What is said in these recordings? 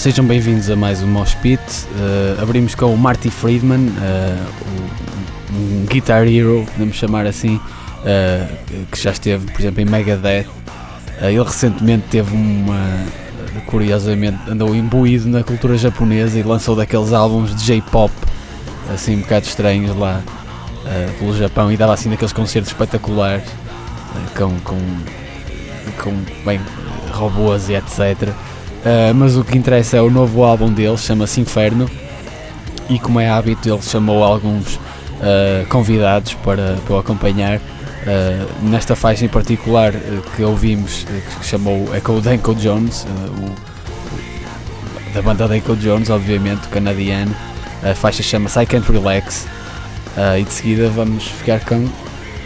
sejam bem-vindos a mais um Mosh. Uh, abrimos com o Marty Friedman, uh, um Guitar Hero, podemos chamar assim, uh, que já esteve, por exemplo, em Megadeth. Ele recentemente teve uma. Curiosamente, andou imbuído na cultura japonesa e lançou daqueles álbuns de J-pop, assim um bocado estranhos lá pelo Japão, e dava assim daqueles concertos espetaculares com, com, com bem, robôs e etc. Uh, mas o que interessa é o novo álbum dele, chama-se Inferno, e como é hábito, ele chamou alguns uh, convidados para, para o acompanhar. Uh, nesta faixa em particular que ouvimos, que chamou é com o Danko Jones, o- da banda Danko Jones, obviamente, canadiano. A faixa chama-se I Can't Relax. E de seguida vamos ficar com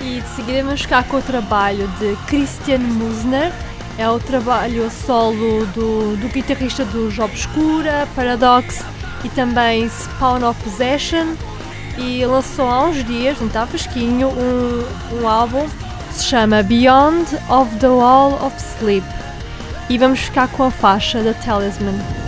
E de seguida vamos ficar com o trabalho de Christian Musner. É o trabalho solo do, do guitarrista do Job Obscura, Paradox e também Spawn of Possession. E lançou há uns dias, não está fresquinho, um, um álbum que se chama Beyond of the Wall of Sleep. E vamos ficar com a faixa da Talisman.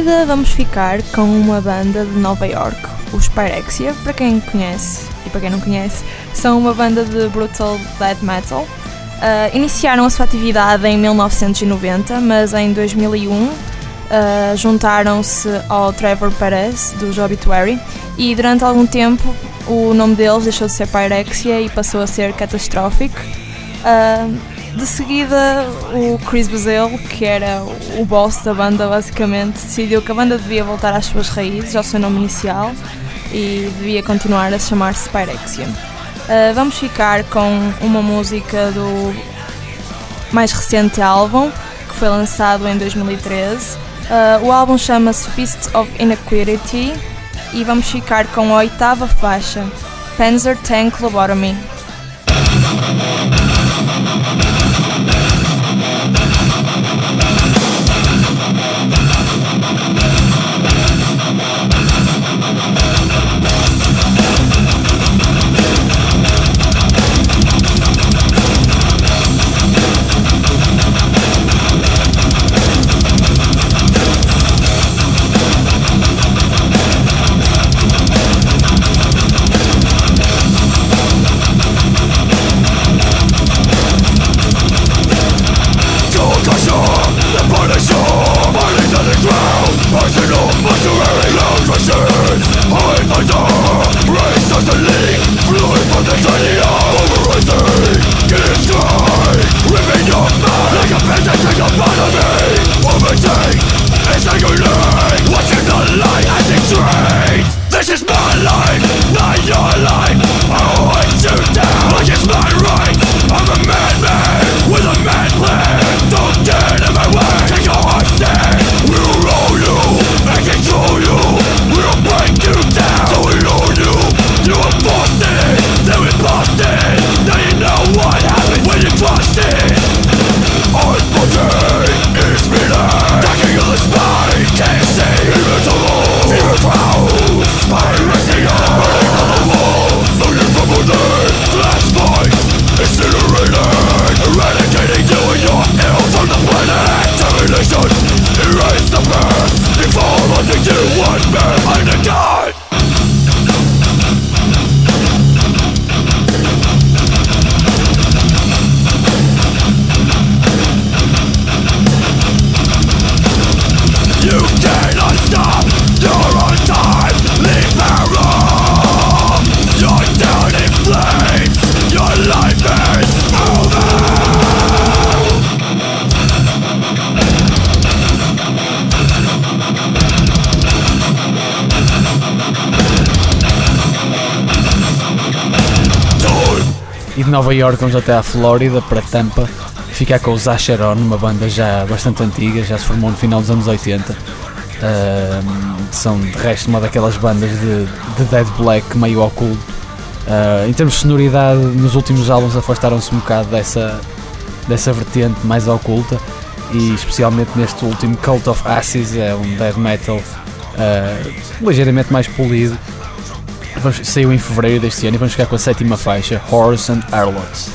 Seguida vamos ficar com uma banda de Nova York, os Pyrexia, para quem conhece e para quem não conhece, são uma banda de brutal death metal. Ah, iniciaram a sua atividade em 1990, mas em 2001 ah, juntaram-se ao Trevor Perez dos Obituary e durante algum tempo o nome deles deixou de ser Pyrexia e passou a ser Catastrophic. Ah, de seguida, o Chris Bazile, que era o boss da banda, basicamente, decidiu que a banda devia voltar às suas raízes, ao seu nome inicial, e devia continuar a chamar-se Pyrexia. Uh, vamos ficar com uma música do mais recente álbum, que foi lançado em 2013. Uh, o álbum chama-se Fist of Inequity e vamos ficar com a oitava faixa, Panzer Tank Lobotomy. Nova York vamos até à Flórida, para Tampa, ficar com os Acheron, uma banda já bastante antiga, já se formou no final dos anos 80. Ahm, são de resto uma daquelas bandas de, de Dead Black meio oculto. Ah, em termos de sonoridade, nos últimos álbuns afastaram-se um bocado dessa, dessa vertente mais oculta e especialmente neste último Cult of Ashes é um death metal ah, ligeiramente mais polido. Vamos- saiu em fevereiro deste ano e vamos ficar com a sétima faixa, Horse and Harlots.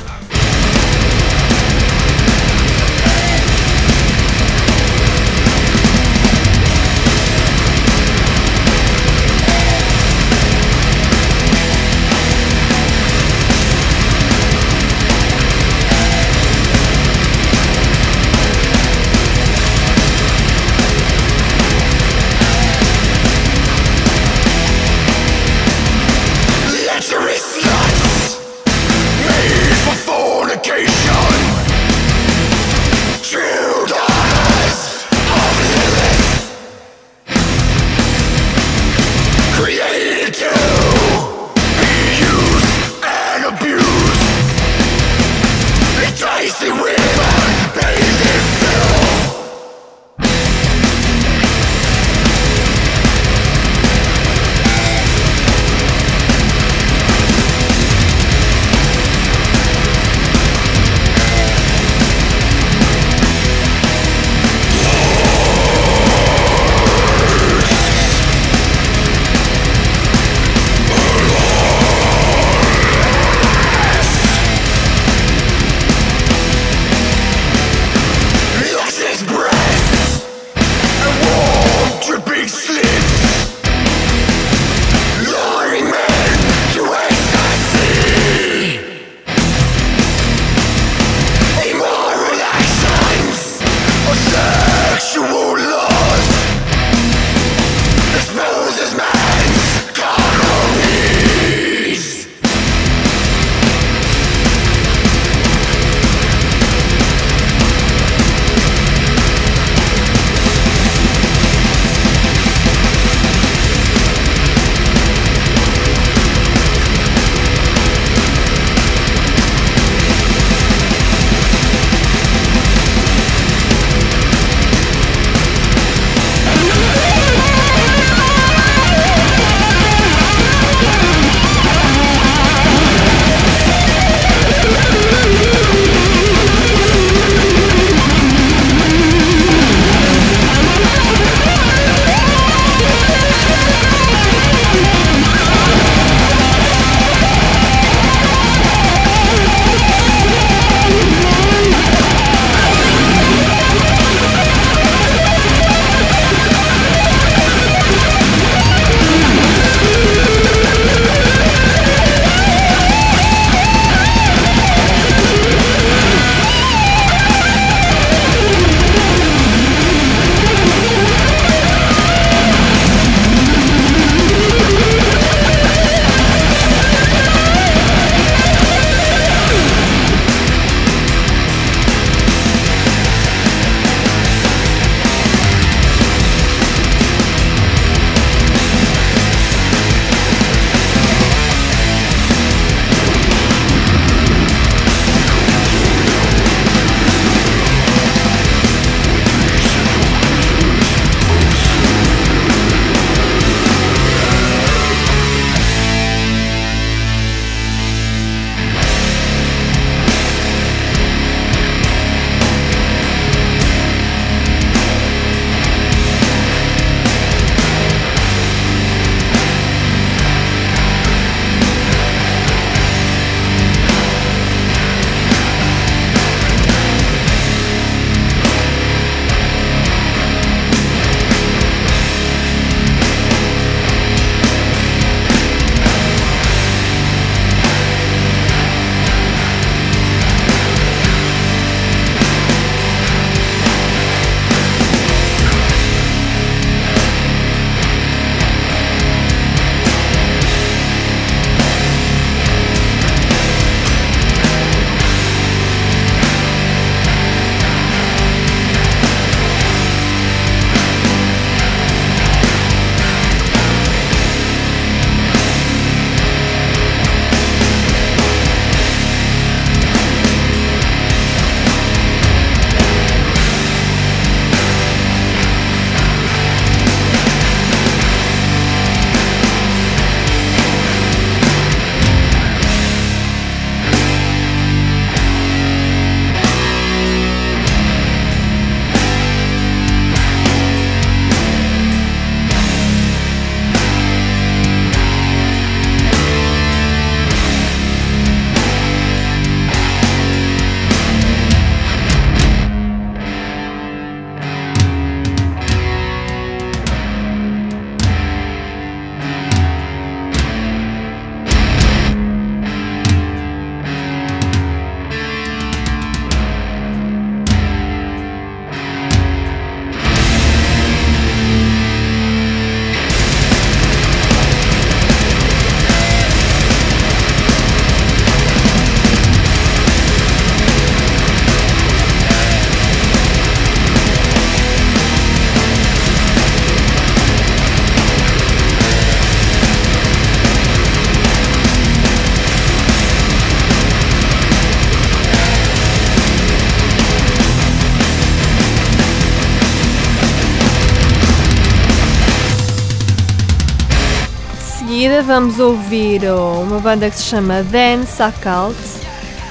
Vamos ouvir oh, uma banda que se chama Dance Occult.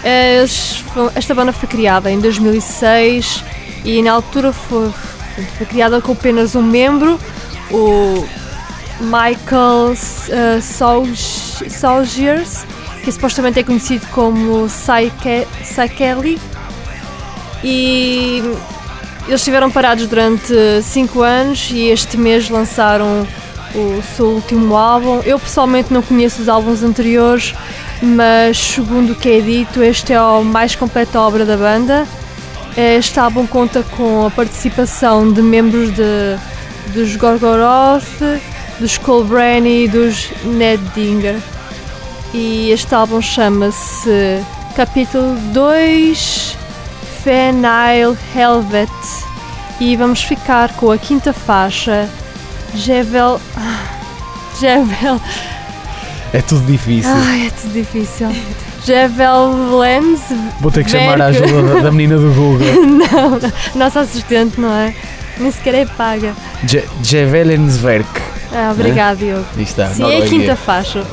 Eh, esta banda foi criada em 2006 e na altura foi, foi criada com apenas um membro, o Michael uh, Solgiers, que supostamente é conhecido como Psycheli. E eles estiveram parados durante 5 anos e este mês lançaram o seu último álbum. Eu pessoalmente não conheço os álbuns anteriores, mas segundo o que é dito, este é a mais completa obra da banda. Este álbum conta com a participação de membros de, dos Gorgoroth, dos Colbrany e dos Ned Dinger. E este álbum chama-se Capítulo 2 Phenyl Helvet. E vamos ficar com a quinta faixa Jevel. Jevel. É tudo difícil. Ai, é tudo difícil. Jevel Lens. Vou ter que chamar a ajuda da, menina do Google. Não, nossa assistente, não é? Nem sequer é paga. Je- Jevelensverk. Ah, obrigado, Diogo. Aí está. Sim, é a quinta faixa.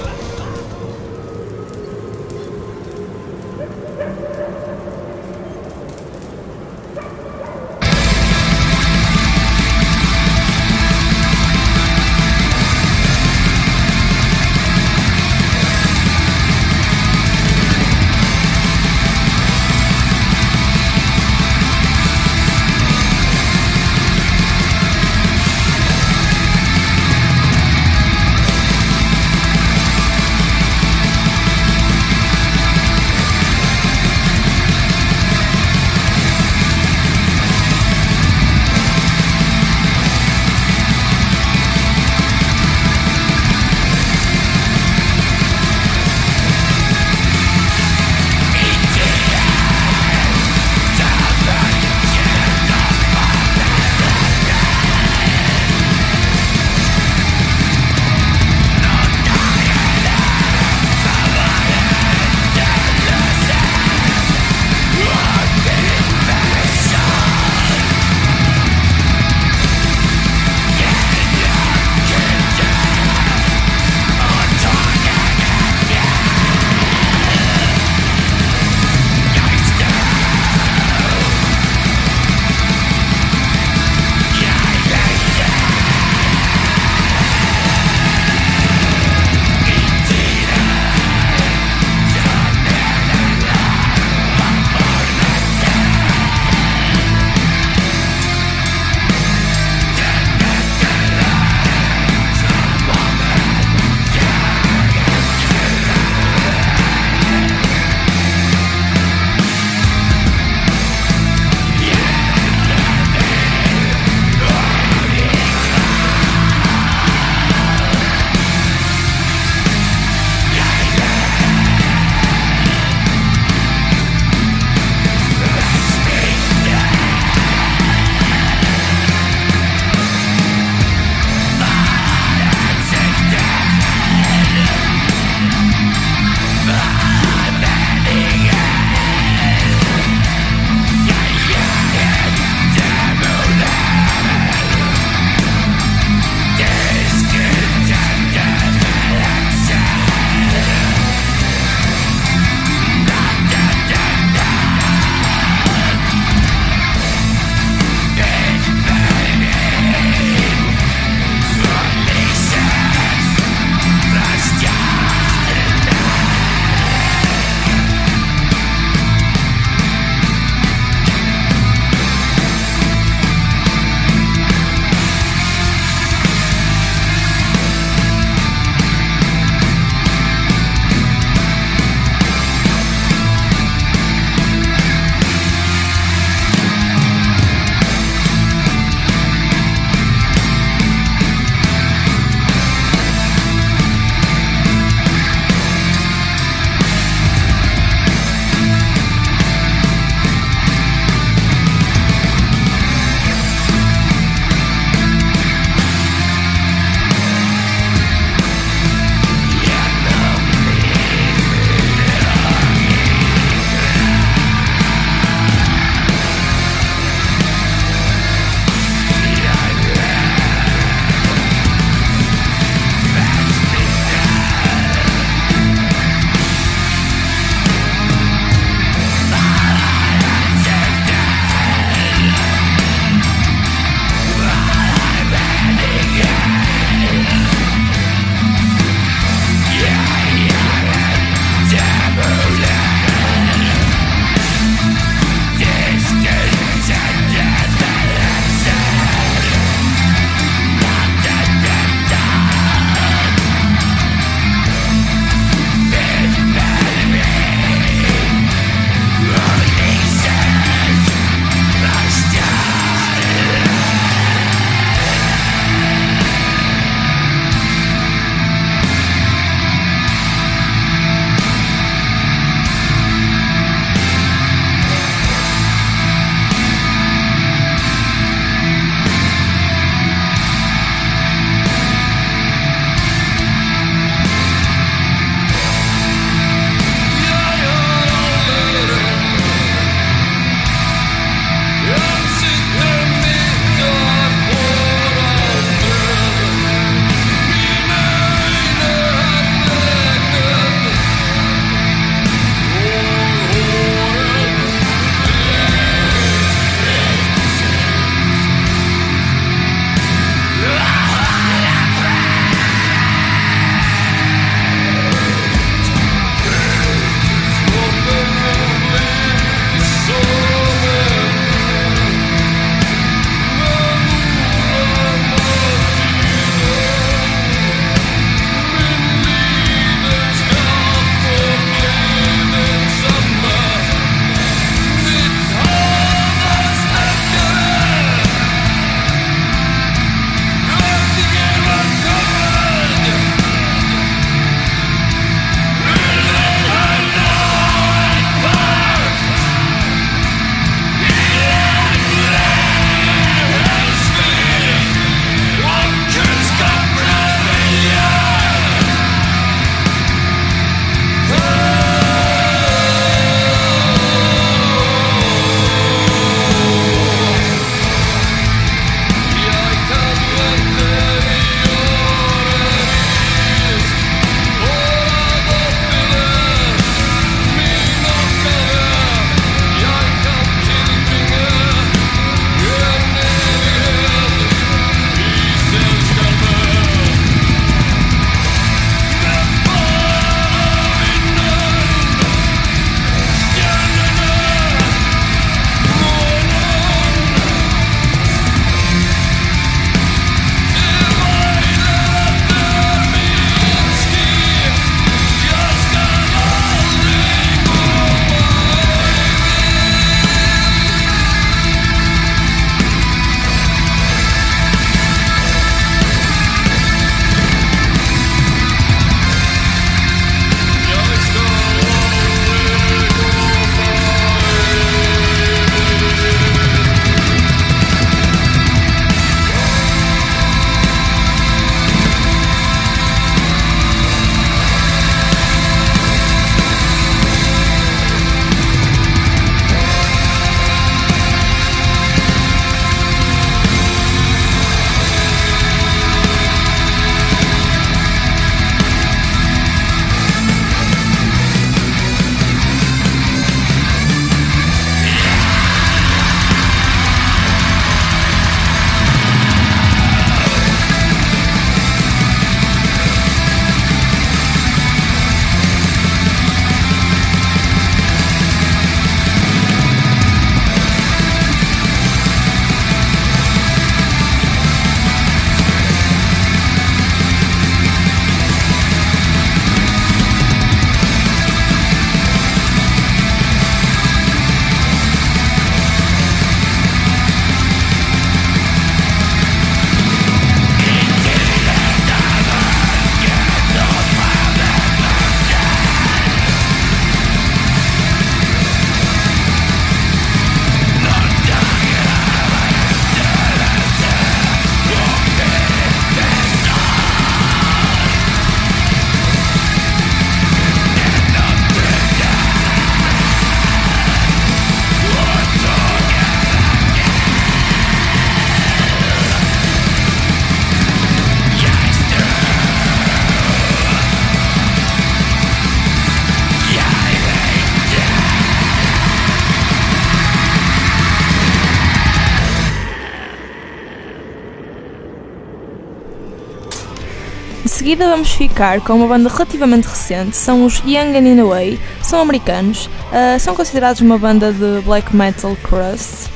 Vamos ficar com uma banda relativamente recente, são os Young and In A Way, são americanos, ah, são considerados uma banda de black metal crust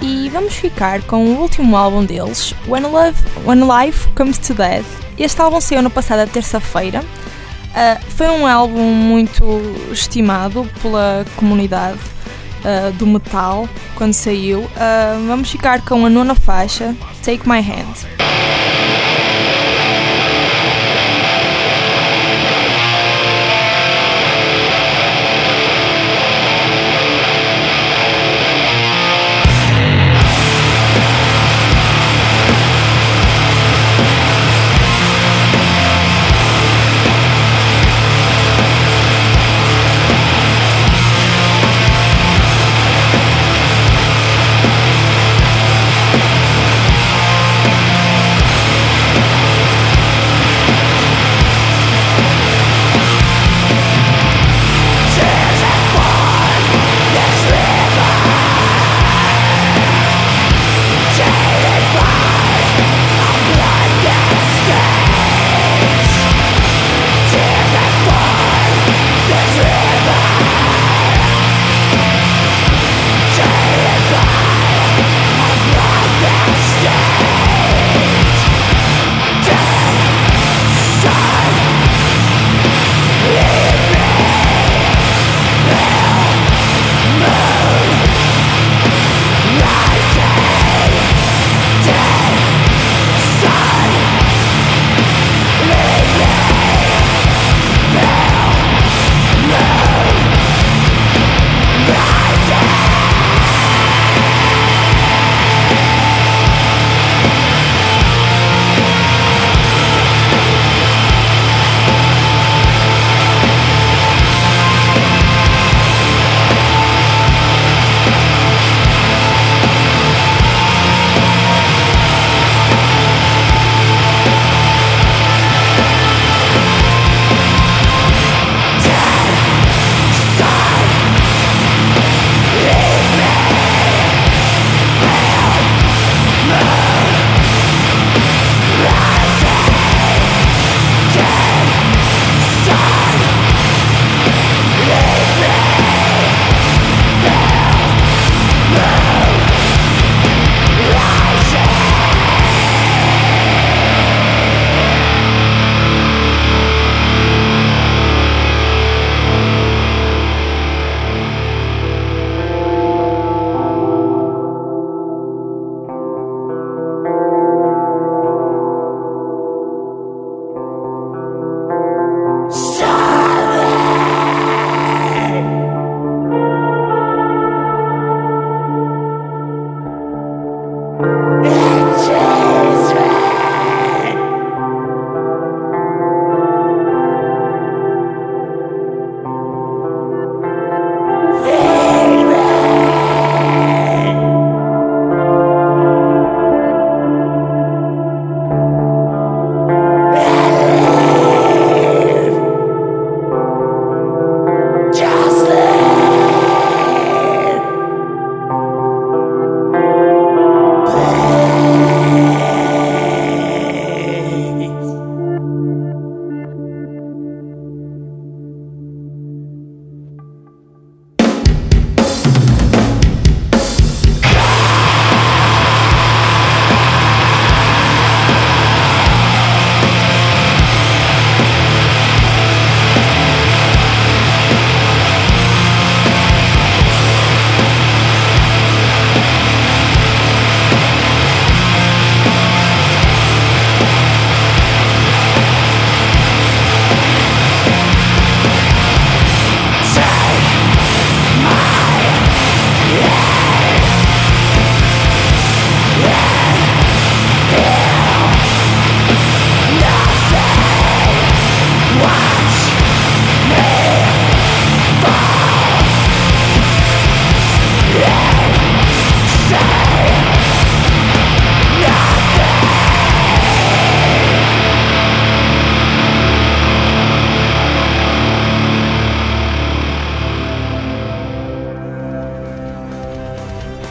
e vamos ficar com o último álbum deles, When, Love, When Life Comes to Death. Este álbum saiu na passada terça-feira, Ah, foi um álbum muito estimado pela comunidade ah, do metal quando saiu. Vamos ficar com a nona faixa, Take My Hand.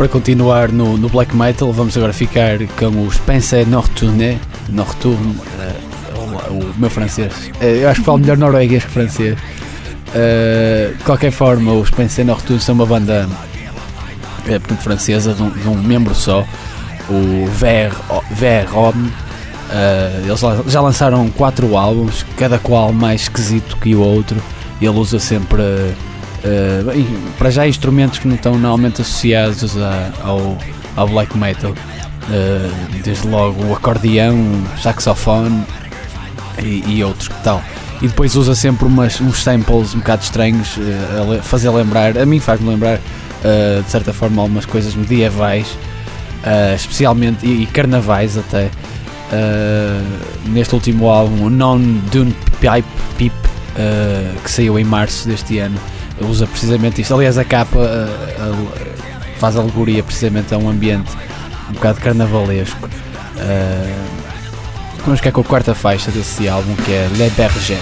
Para continuar no, no black metal, vamos agora ficar com os Pense Nocturne, Nocturne, ou o meu francês. Eh, Eu acho que falo melhor norueguês que francês. Eh, de qualquer forma, os Spencer Norton são uma banda eh, portanto, francesa de um, de um membro só, o Ver, Ver eles já lançaram quatro álbuns, cada qual mais esquisito que o outro. Ele usa sempre, eh, para já, instrumentos que não estão normalmente associados a- ao, ao black metal. Eh, desde logo o acordeão, saxofone e, e outros que tal. E depois usa sempre umas, uns samples um bocado estranhos, eh, a fazer lembrar, a mim faz-me lembrar eh, de certa forma algumas coisas medievais, especialmente e, e carnavais até. Neste último álbum, Non Dune Pipe, Pip, eh, que saiu em março deste ano, usa precisamente isto. Aliás, a capa eh, a- faz alegoria precisamente a um ambiente um bocado carnavalesco. Eh, vamos ficar com a quarta faixa desse álbum que é Le Berger.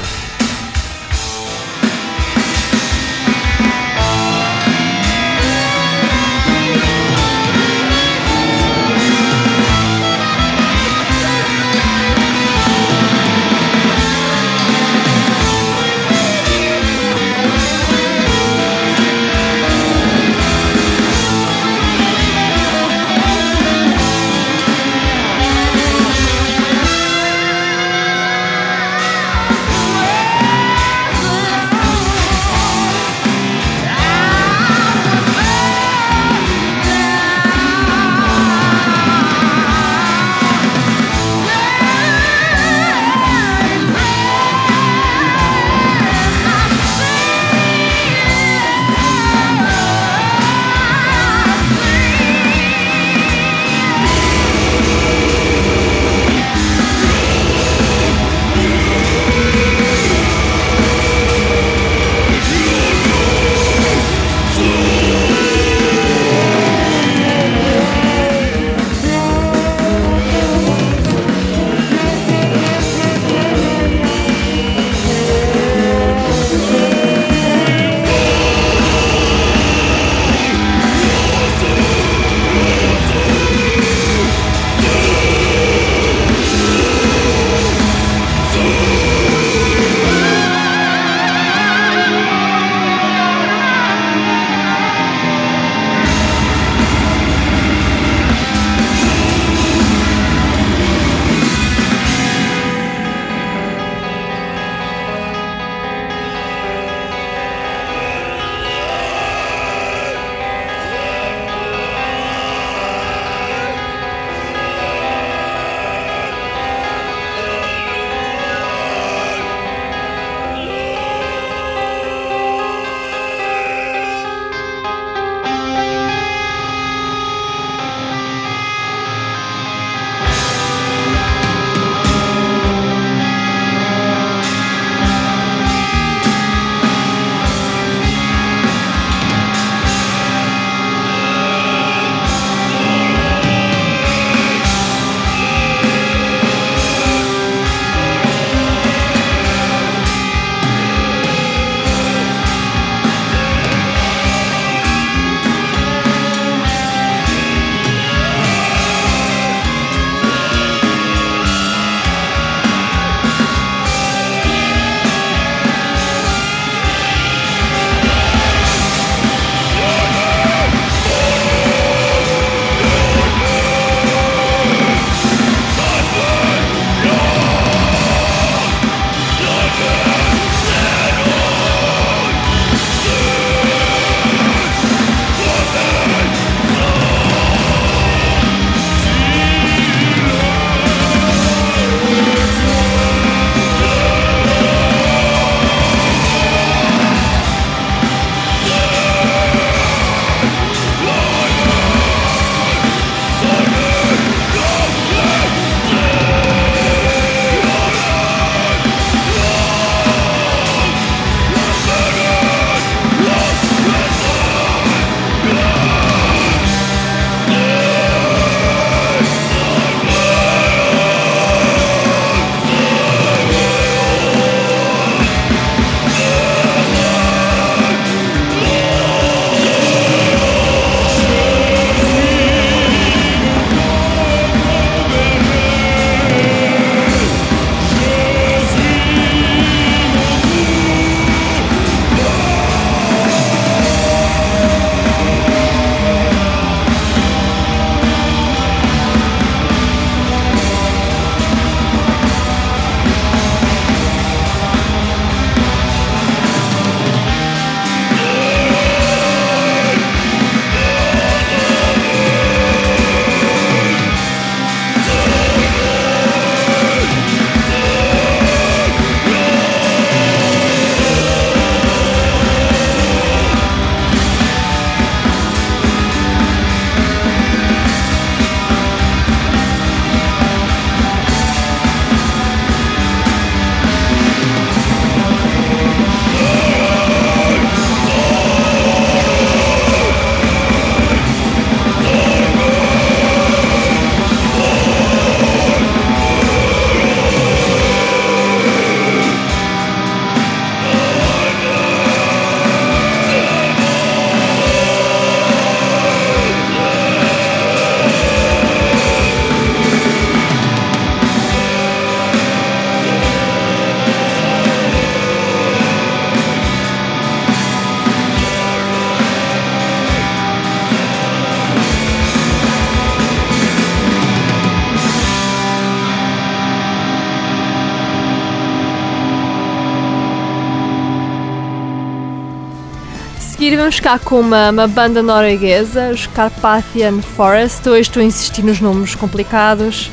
Seguir vamos ficar com uma, uma banda norueguesa, os Carpathian Forest. Hoje estou a insistir nos nomes complicados.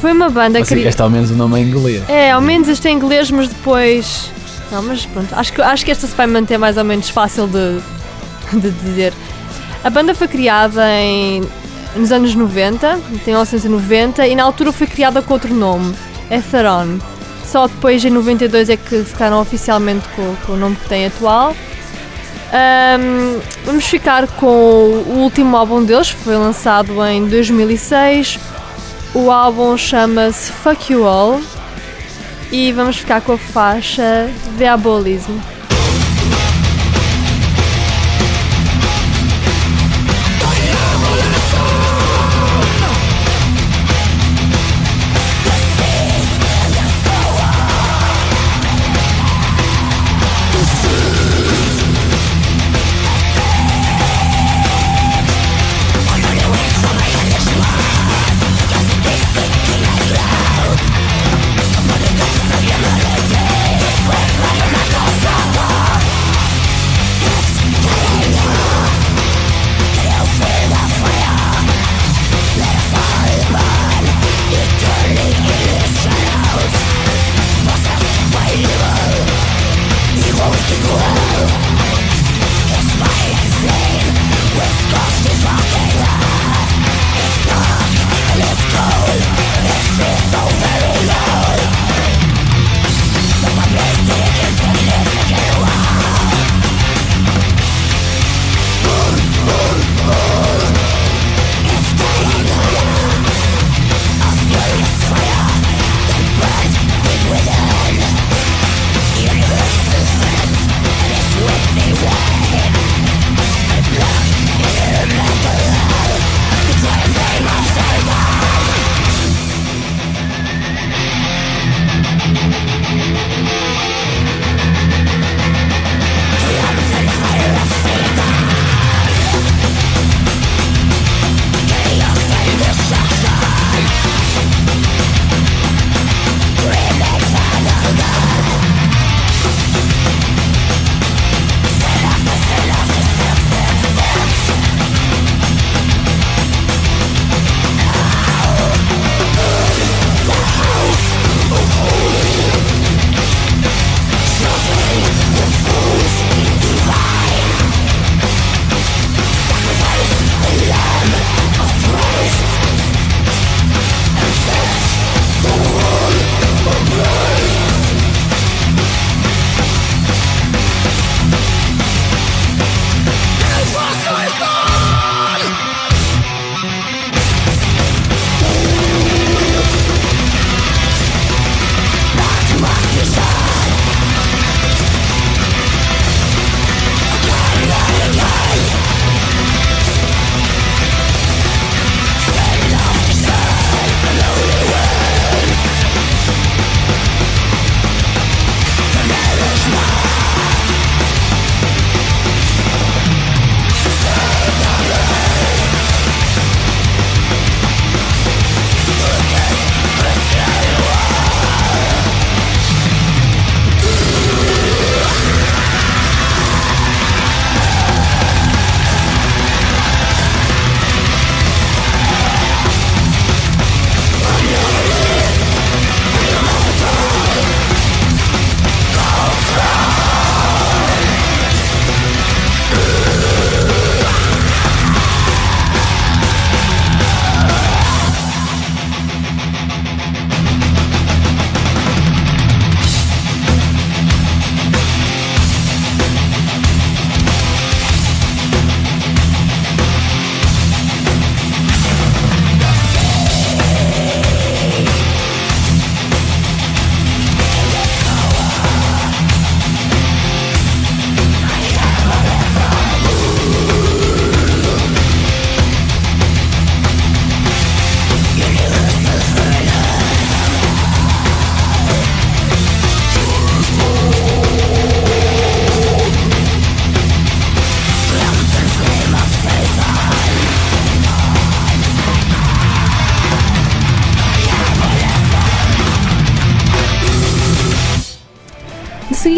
Foi uma banda criada. este ao menos o nome é inglês. É, ao menos este é inglês, mas depois. Não, mas pronto, acho que, acho que esta se vai manter mais ou menos fácil de, de dizer. A banda foi criada em, nos anos 90, em 1990, e na altura foi criada com outro nome, Etheron. Só depois, em 92, é que ficaram oficialmente com, com o nome que tem atual. Ahm, vamos ficar com o último álbum deles, foi lançado em 2006. O álbum chama-se Fuck You All e vamos ficar com a faixa Diabolism.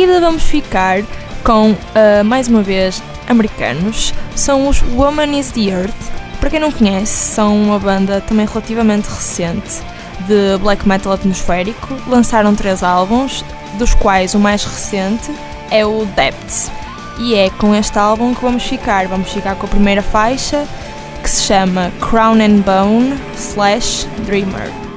Seguida vamos ficar com, ah, mais uma vez, americanos são os Woman is the Earth. Para quem não conhece, são uma banda também relativamente recente de black metal atmosférico. Lançaram três álbuns, dos quais o mais recente é o Depths. E é com este álbum que vamos ficar. Vamos ficar com a primeira faixa, que se chama Crown and Bone slash Dreamer.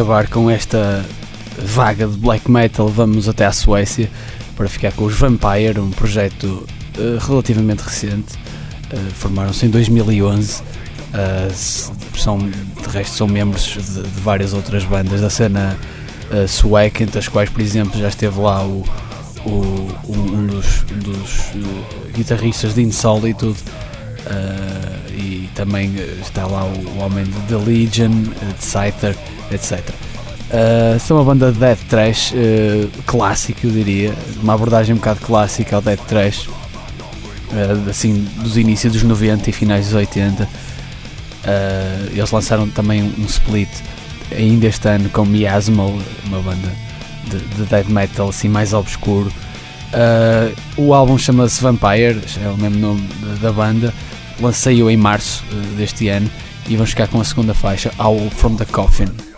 Acabar com esta vaga de black metal, vamos até à Suécia para ficar com os Vampire, um projeto eh, relativamente recente. Eh, Formaram-se em 2011. eh, s- são, de resto, são membros de, de várias outras bandas da cena eh, sueca, entre as quais, por exemplo, já esteve lá o, o- um, dos, dos, eh, guitarristas de Insolitude. Eh, também eh, está lá o, homem de The Legion, eh, de Scyther, etc. Uh, são uma banda de death trash uh, clássico, eu diria, uma abordagem um bocado clássica ao death trash, uh, assim, dos inícios dos 90 e finais dos 80. Uh, eles lançaram também um split ainda este ano com Miasmal, uma banda de, de death metal assim mais obscuro. Uh, o álbum chama-se Vampire, é o mesmo nome da banda, lancei-o em março uh, deste ano e vamos ficar com a segunda faixa, Owl from the Coffin.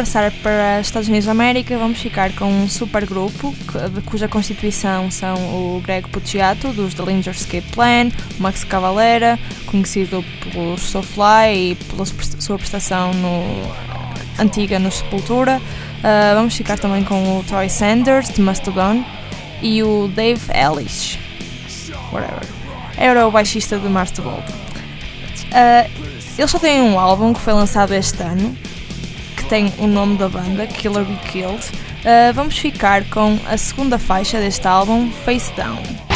Passar para Estados Unidos da América, vamos ficar com um supergrupo que- de cuja constituição são o Greg Puciato, dos The Linger Escape Plan, Max Cavalera, conhecido pelo Soulfly e pela su- sua prestação no, antiga no Sepultura. Uh, vamos ficar também com o Troy Sanders, de Mastodon, e o Dave Ellis, whatever. Era o baixista de Mastodon. Uh, eles só têm um álbum que foi lançado este ano, tem o nome da banda, Killer Be Killed. Uh, vamos ficar com a segunda faixa deste álbum, Face Down.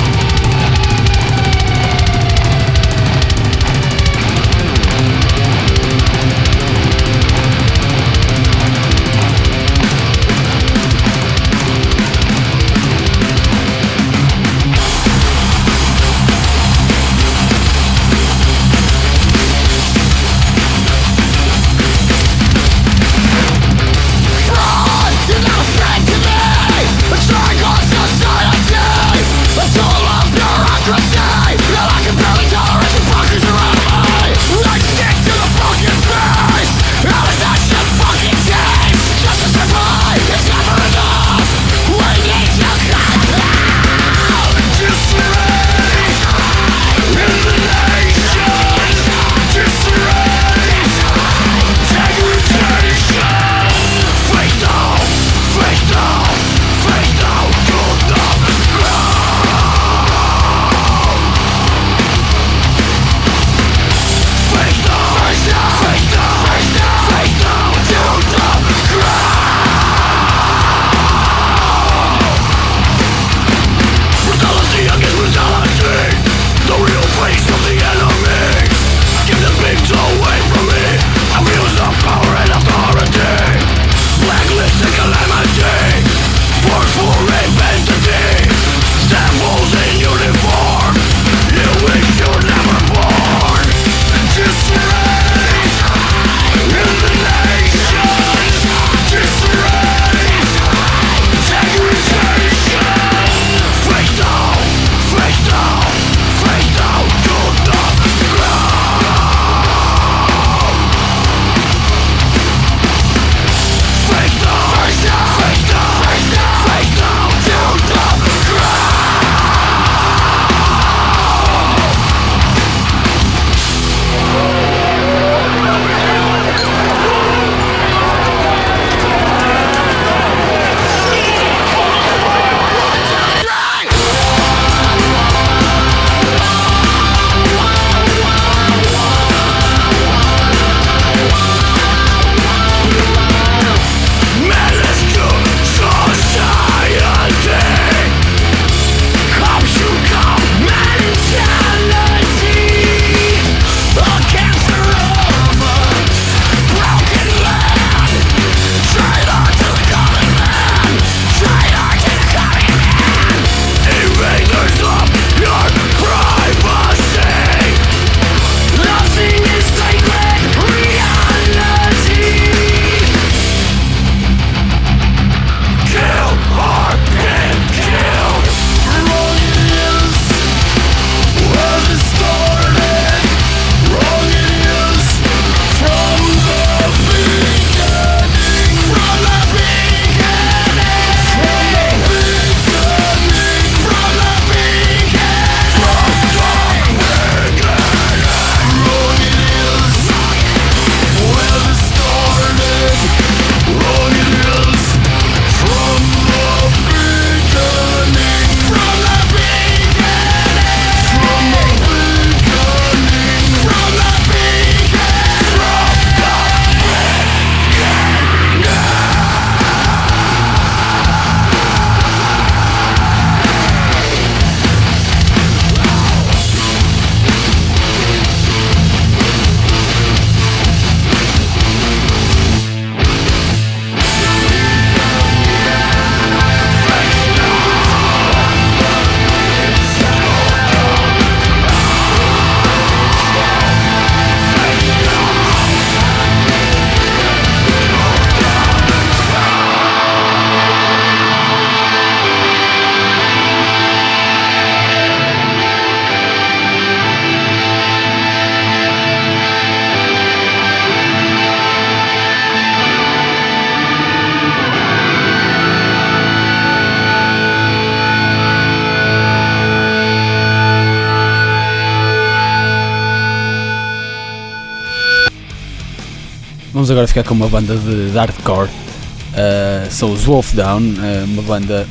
Ficar com uma banda de, hardcore. Uh, são os Wolf Down, uh, uma banda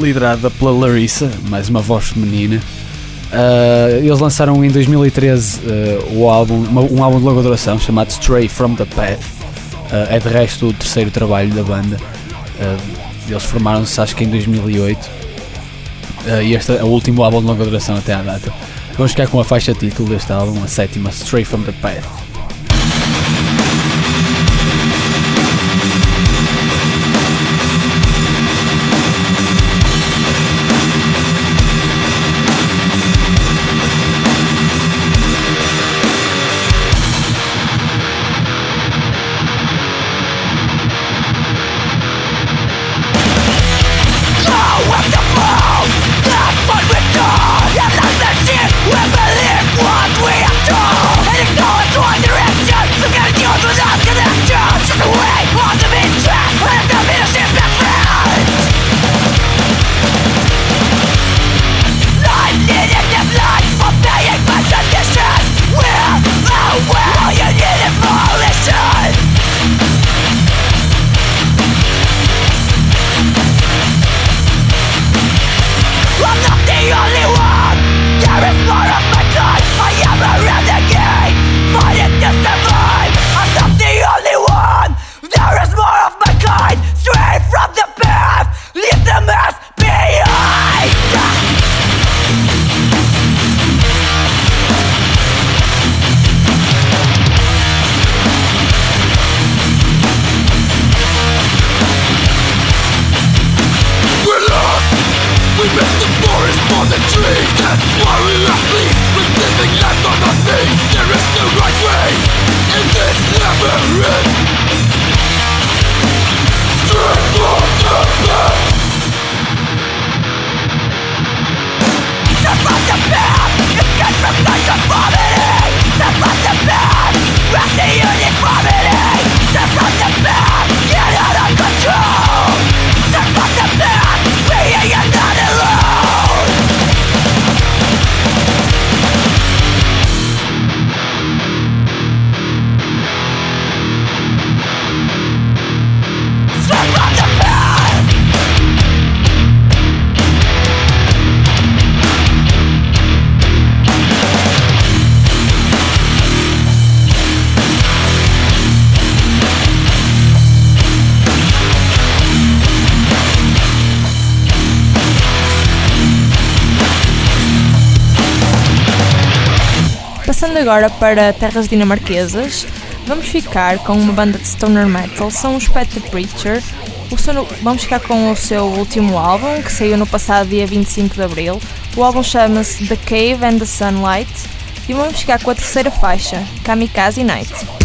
liderada pela Larissa, mais uma voz feminina. Uh, eles lançaram em 2013 uh, o álbum, uma- um álbum de longa duração chamado Stray from the Path. É de resto o terceiro trabalho da banda. Eles formaram-se acho que em 2008 Uh, e este é o último álbum de longa duração até à data. Vamos ficar com a faixa título deste álbum, a sétima, Stray from the Path. Agora para terras dinamarquesas, vamos ficar com uma banda de stoner metal, são os Pet the Preacher. Vamos ficar com o seu último álbum, que saiu no passado dia 25 de abril. O álbum chama-se The Cave and the Sunlight. E vamos ficar com a terceira faixa, Kamikaze Night.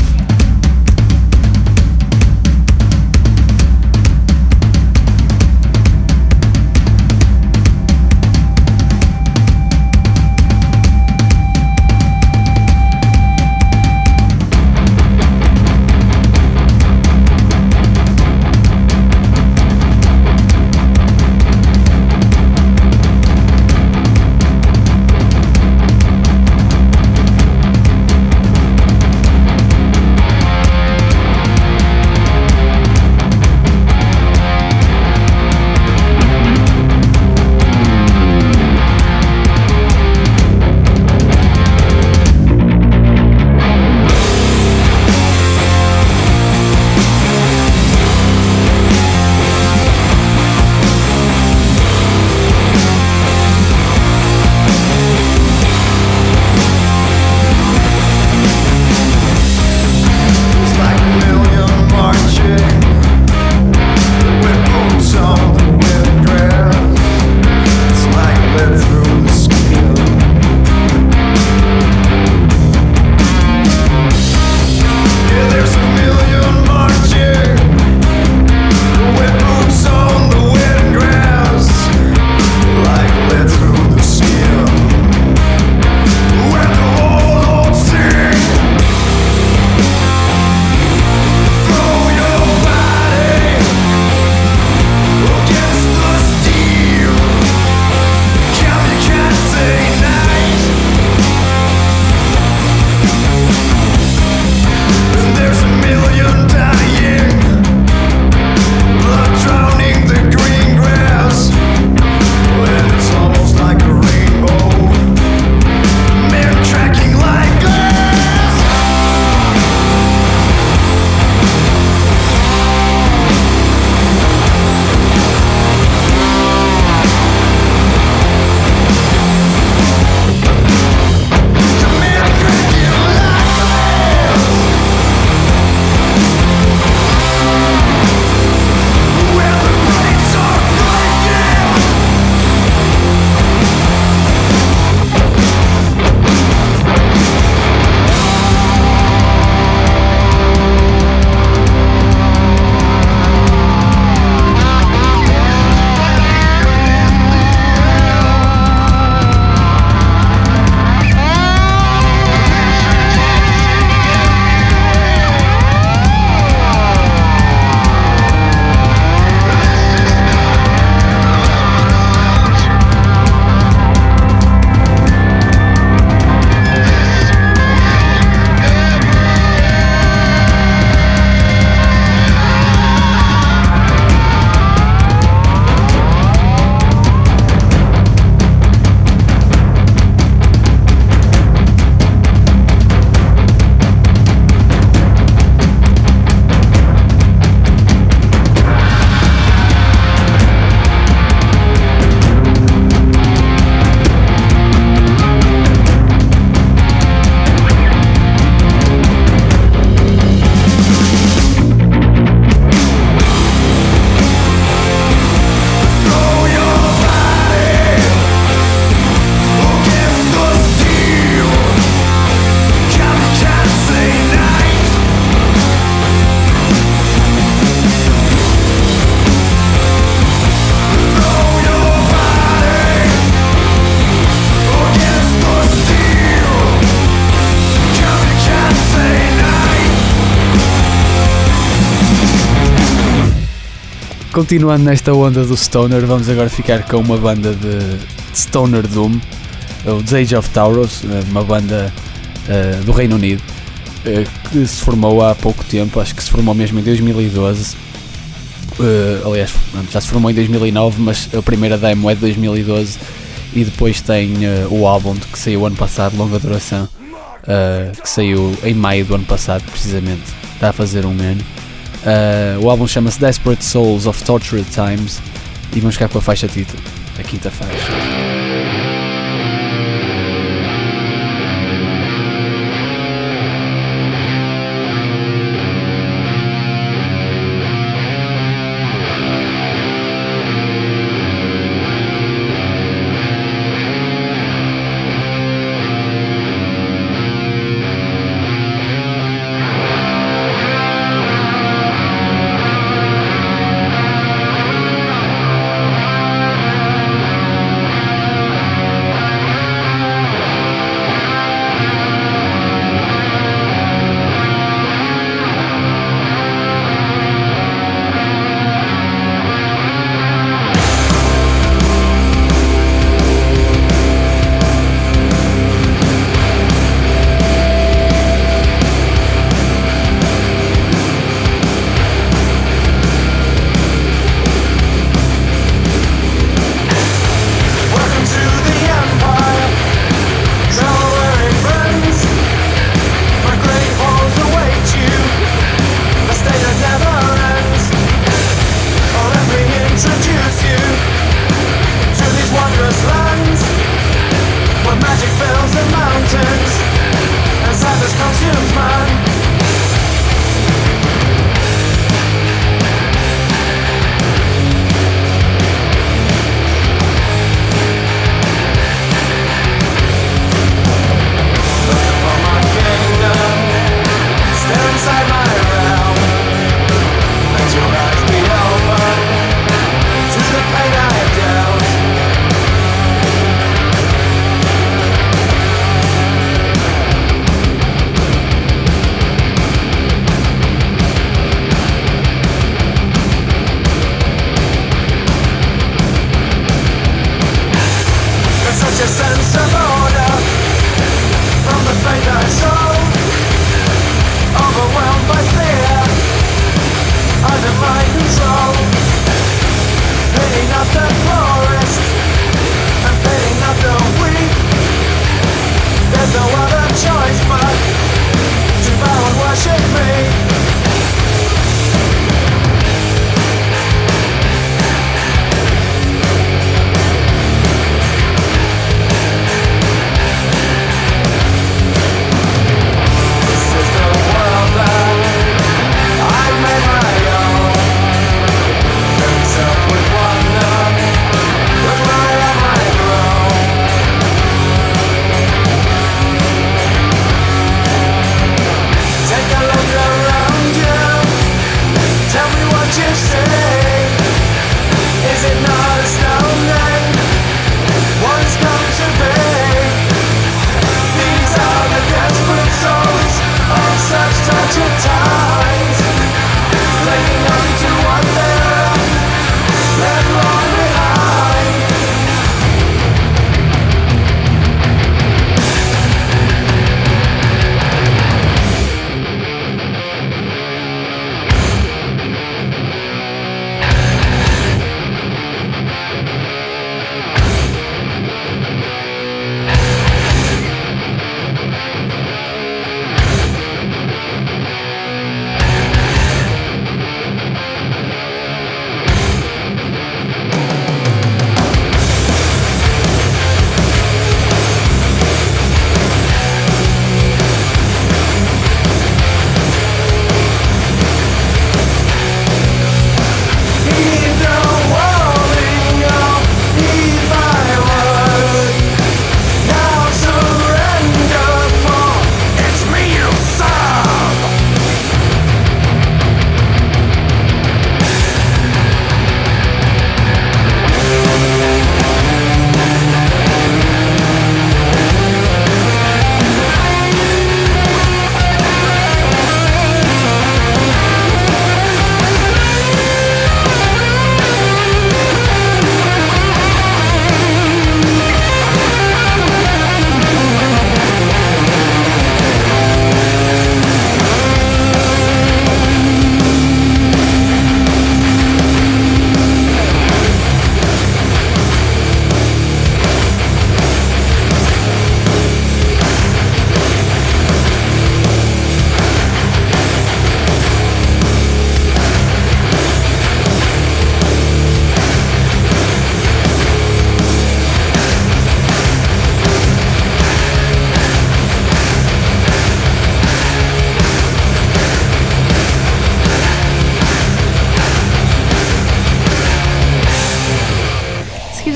Continuando nesta onda do Stoner, vamos agora ficar com uma banda de, Stoner Doom, o The Age of Tauros, uma banda eh, do Reino Unido, eh, que se formou há pouco tempo, acho que se formou mesmo em 2012. Eh, aliás, já se formou em 2009, mas a primeira demo é de 2012 e depois tem o álbum que saiu ano passado, longa duração, que saiu em maio do ano passado, precisamente, está a fazer um ano. Eh, o álbum chama-se Desperate Souls of Tortured Times e vamos ficar com a faixa título, a quinta faixa.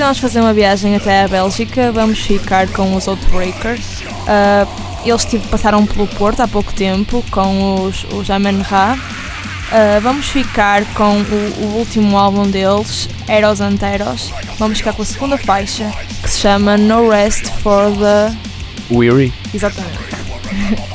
Decidimos fazer uma viagem até a Bélgica, vamos ficar com os Outbreakers. Uh, eles tive, passaram pelo Porto há pouco tempo com os, os Amen Ra. Uh, vamos ficar com o, o último álbum deles, Eros Anteros. Vamos ficar com a segunda faixa, que se chama No Rest for the. Weary. Exatamente.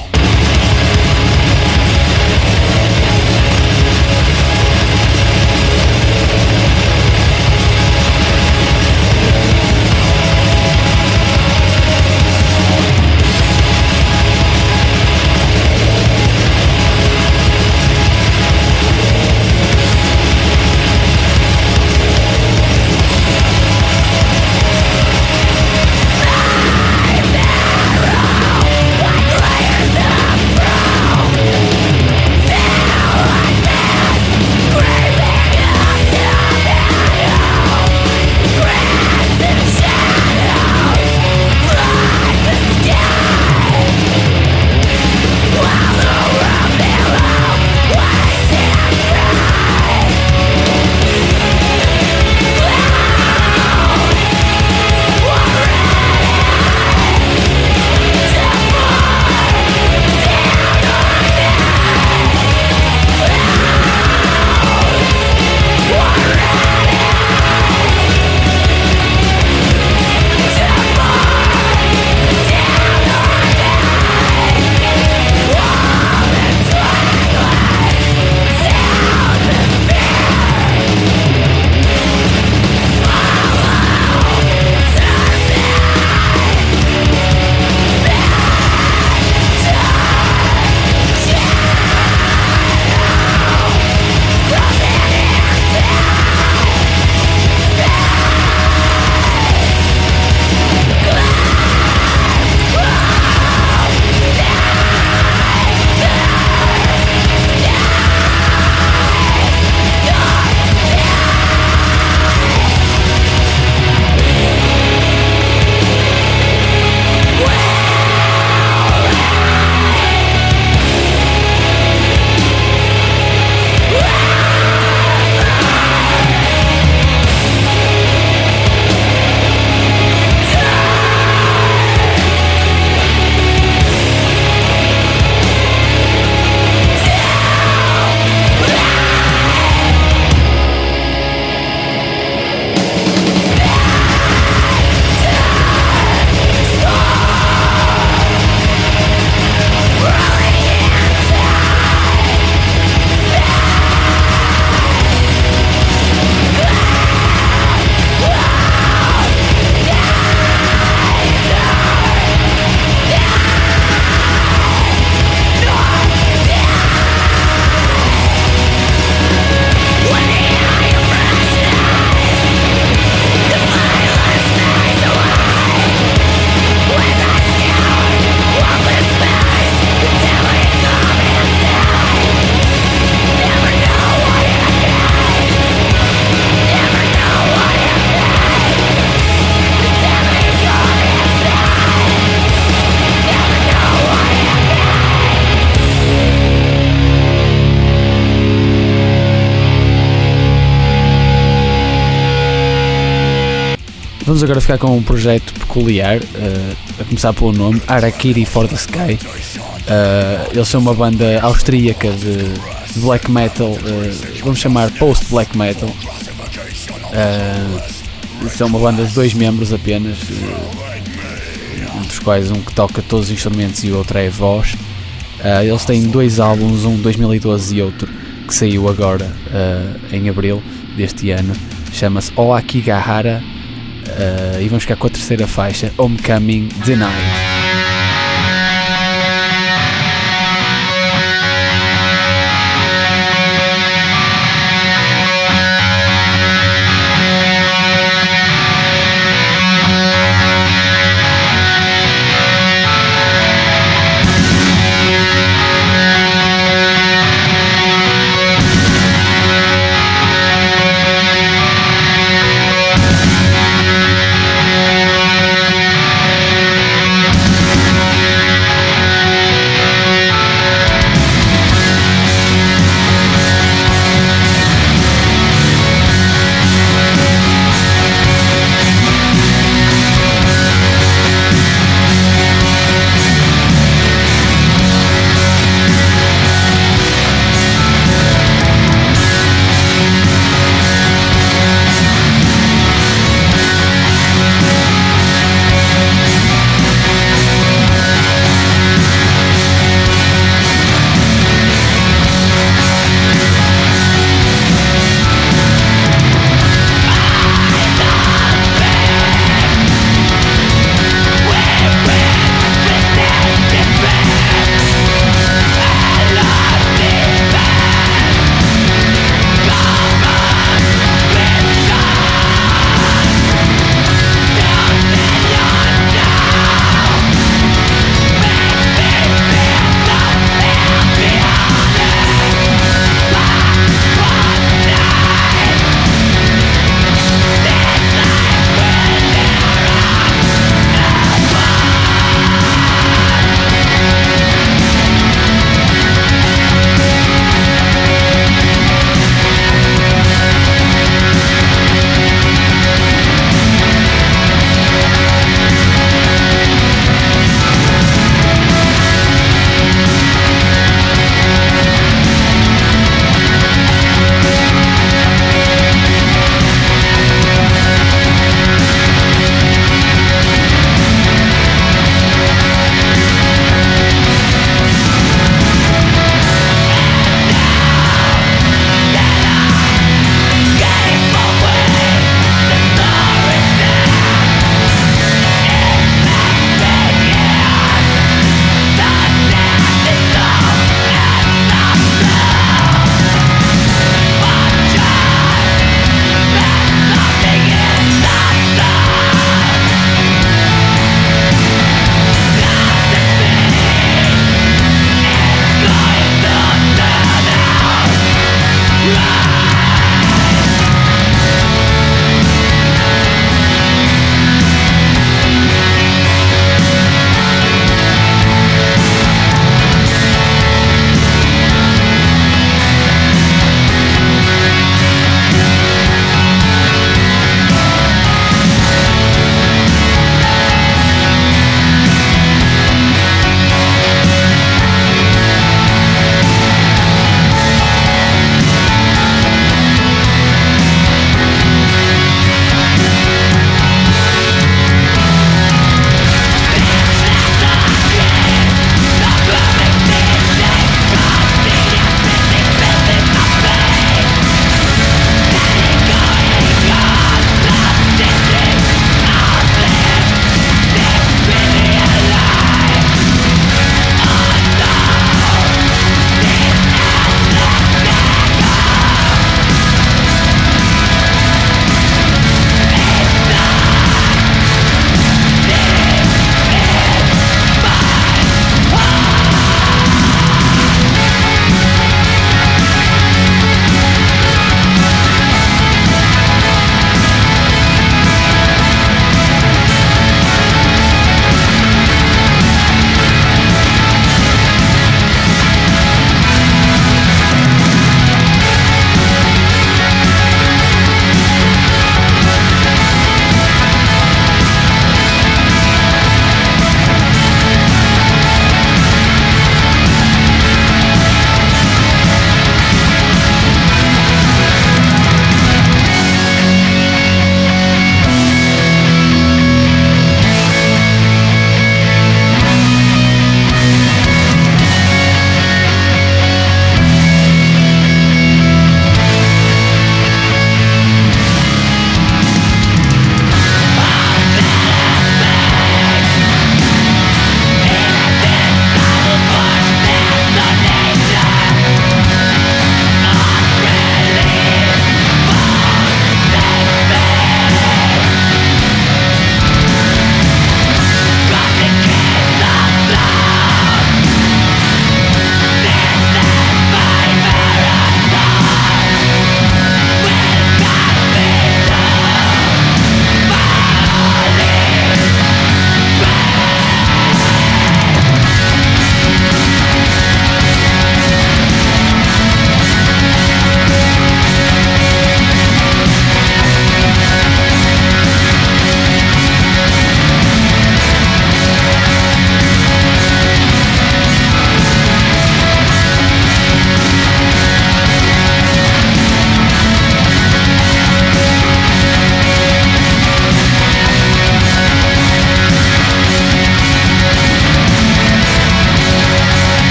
Vamos agora ficar com um projeto peculiar, uh, a começar pelo nome, Arakiri for the Sky. Uh, eles são uma banda austríaca de black metal, uh, vamos chamar post black metal. são uma banda de dois membros apenas, um dos quais um que toca todos os instrumentos e o outro é voz. eles têm dois álbuns, um de 2012 e outro que saiu agora em abril deste ano. Chama-se O Akigahara Uh, e vamos ficar com a terceira faixa, Homecoming Denied.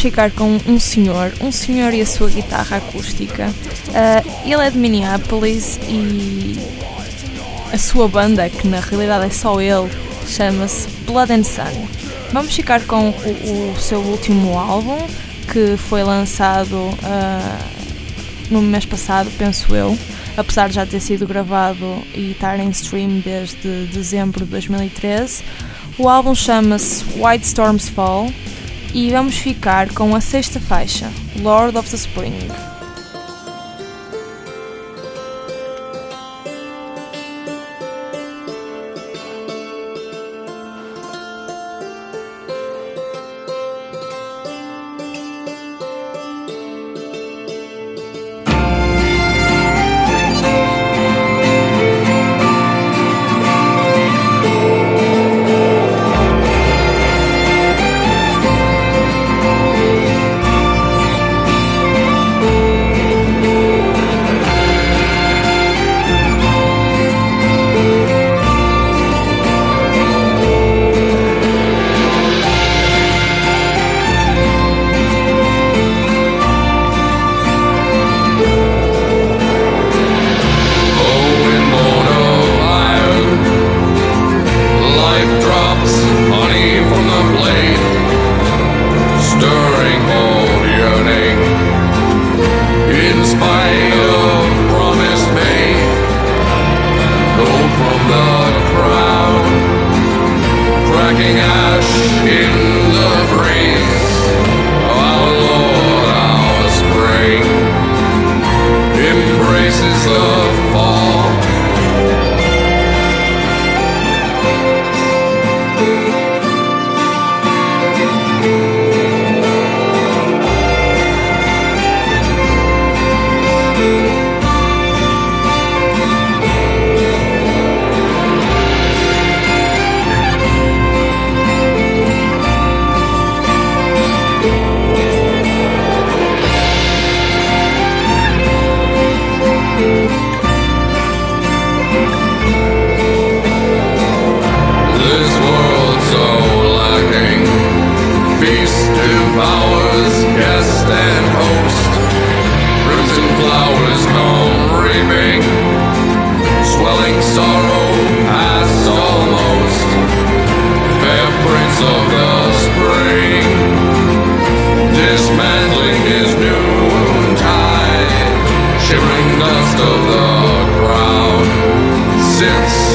Vamos ficar com um senhor, um senhor e a sua guitarra acústica. Ah, ele é de Minneapolis e a sua banda, que na realidade é só ele, chama-se Blood and Sun. Vamos ficar com o, o seu último álbum, que foi lançado ah, no mês passado, penso eu, apesar de já ter sido gravado e estar em stream desde dezembro de 2013. O álbum chama-se White Storms Fall e vamos ficar com a sexta faixa, Lord of the Spring.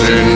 in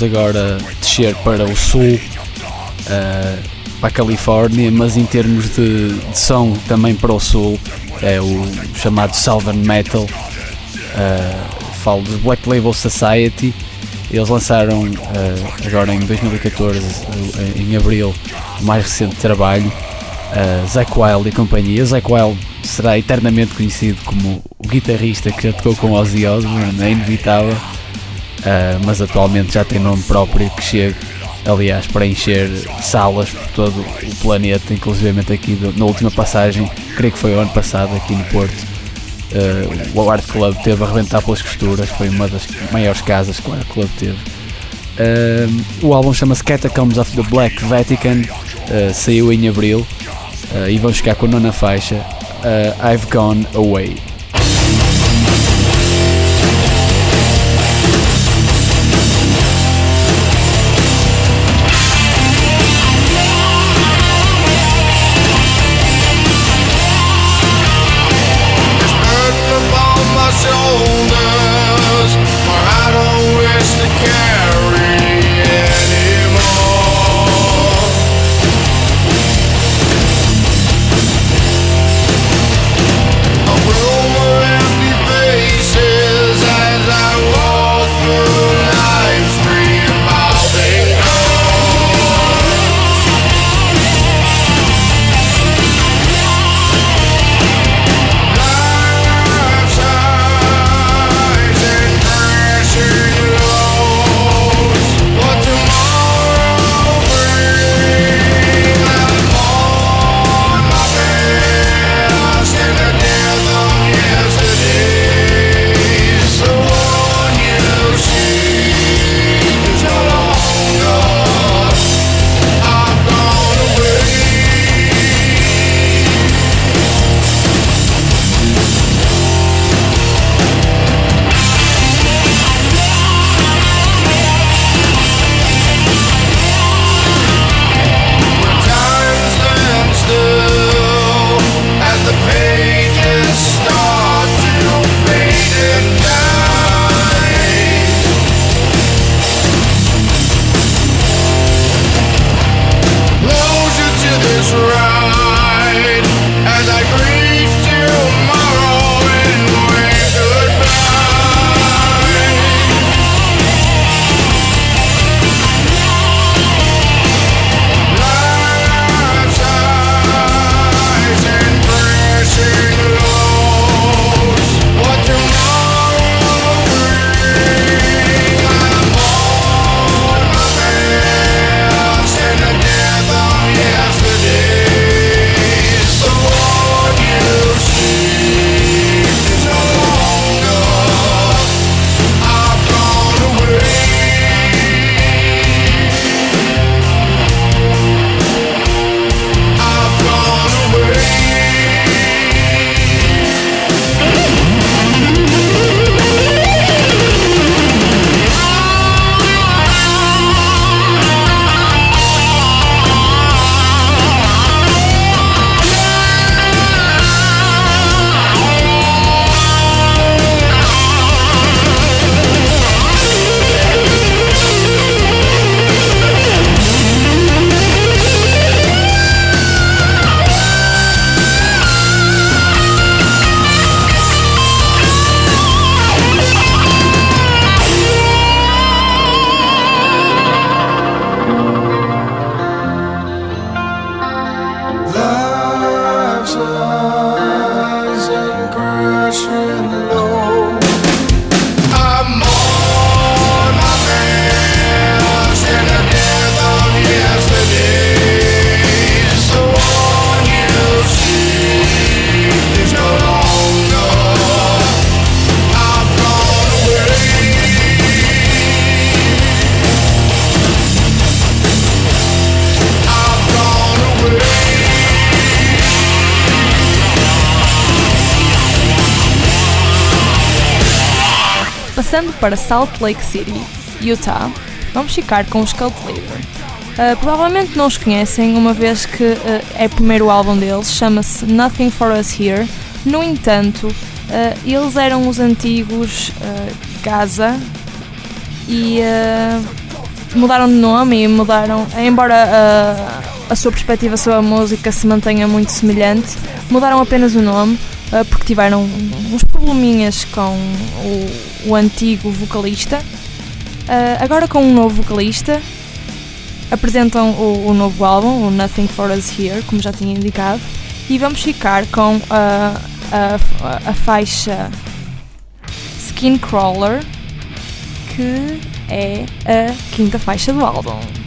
vamos agora descer para o sul, eh, para a Califórnia, mas em termos de, de som também para o sul, é o chamado Southern Metal. eh, falo dos Black Label Society. Eles lançaram eh, agora em 2014, eh, em abril, o mais recente trabalho, uh, Zack Wild e companhia. Zack Wild será eternamente conhecido como o guitarrista que já tocou com Ozzy Osbourne, é inevitável, ah, mas atualmente já tem nome próprio que chega, aliás, para encher salas por todo o planeta, inclusivamente aqui do- na última passagem, creio que foi o ano passado aqui no Porto. ah, o Art Club teve a arrebentar pelas costuras, foi uma das maiores casas que o Art Club teve. Ah, o álbum chama-se Catacombs of the Black Vatican, ah, saiu em abril e vamos ficar com a nona faixa, I've Gone Away. Salt Lake City, Utah, vamos ficar com os Cult Leader. Uh, provavelmente não os conhecem, uma vez que uh, é o primeiro álbum deles, chama-se Nothing for Us Here. No entanto, uh, eles eram os antigos Gaza e mudaram de nome e mudaram, embora a sua perspectiva sobre a música se mantenha muito semelhante, mudaram apenas o nome porque tiveram uns probleminhas com o, o antigo vocalista. Uh, agora com um novo vocalista, apresentam o, o novo álbum, o Nothing For Us Here, como já tinha indicado, E vamos ficar com a, a, a faixa Skin Crawler, que é a quinta faixa do álbum.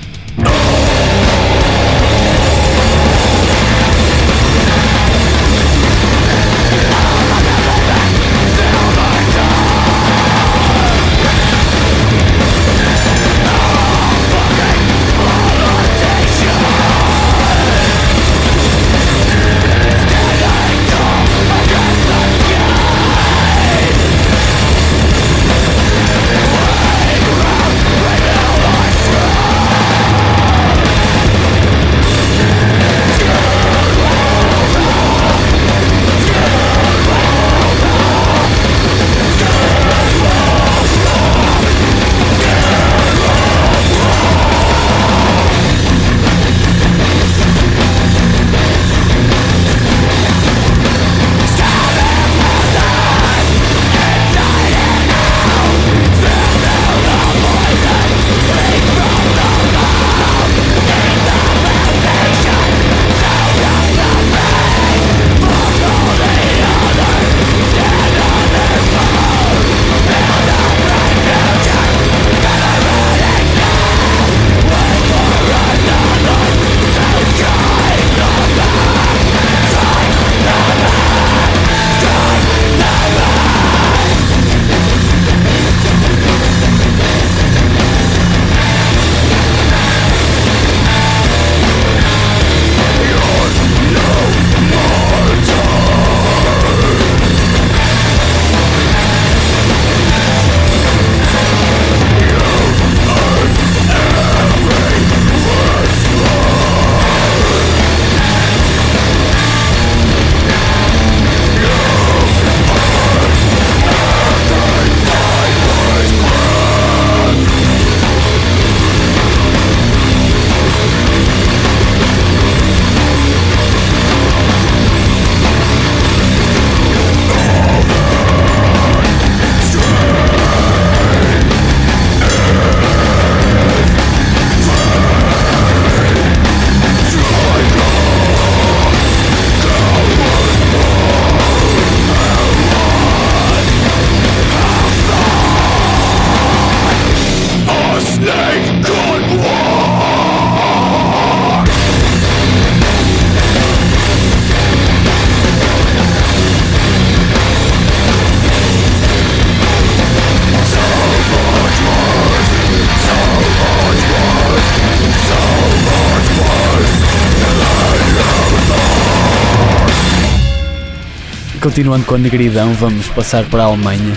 Continuando com a negridão, vamos passar para a Alemanha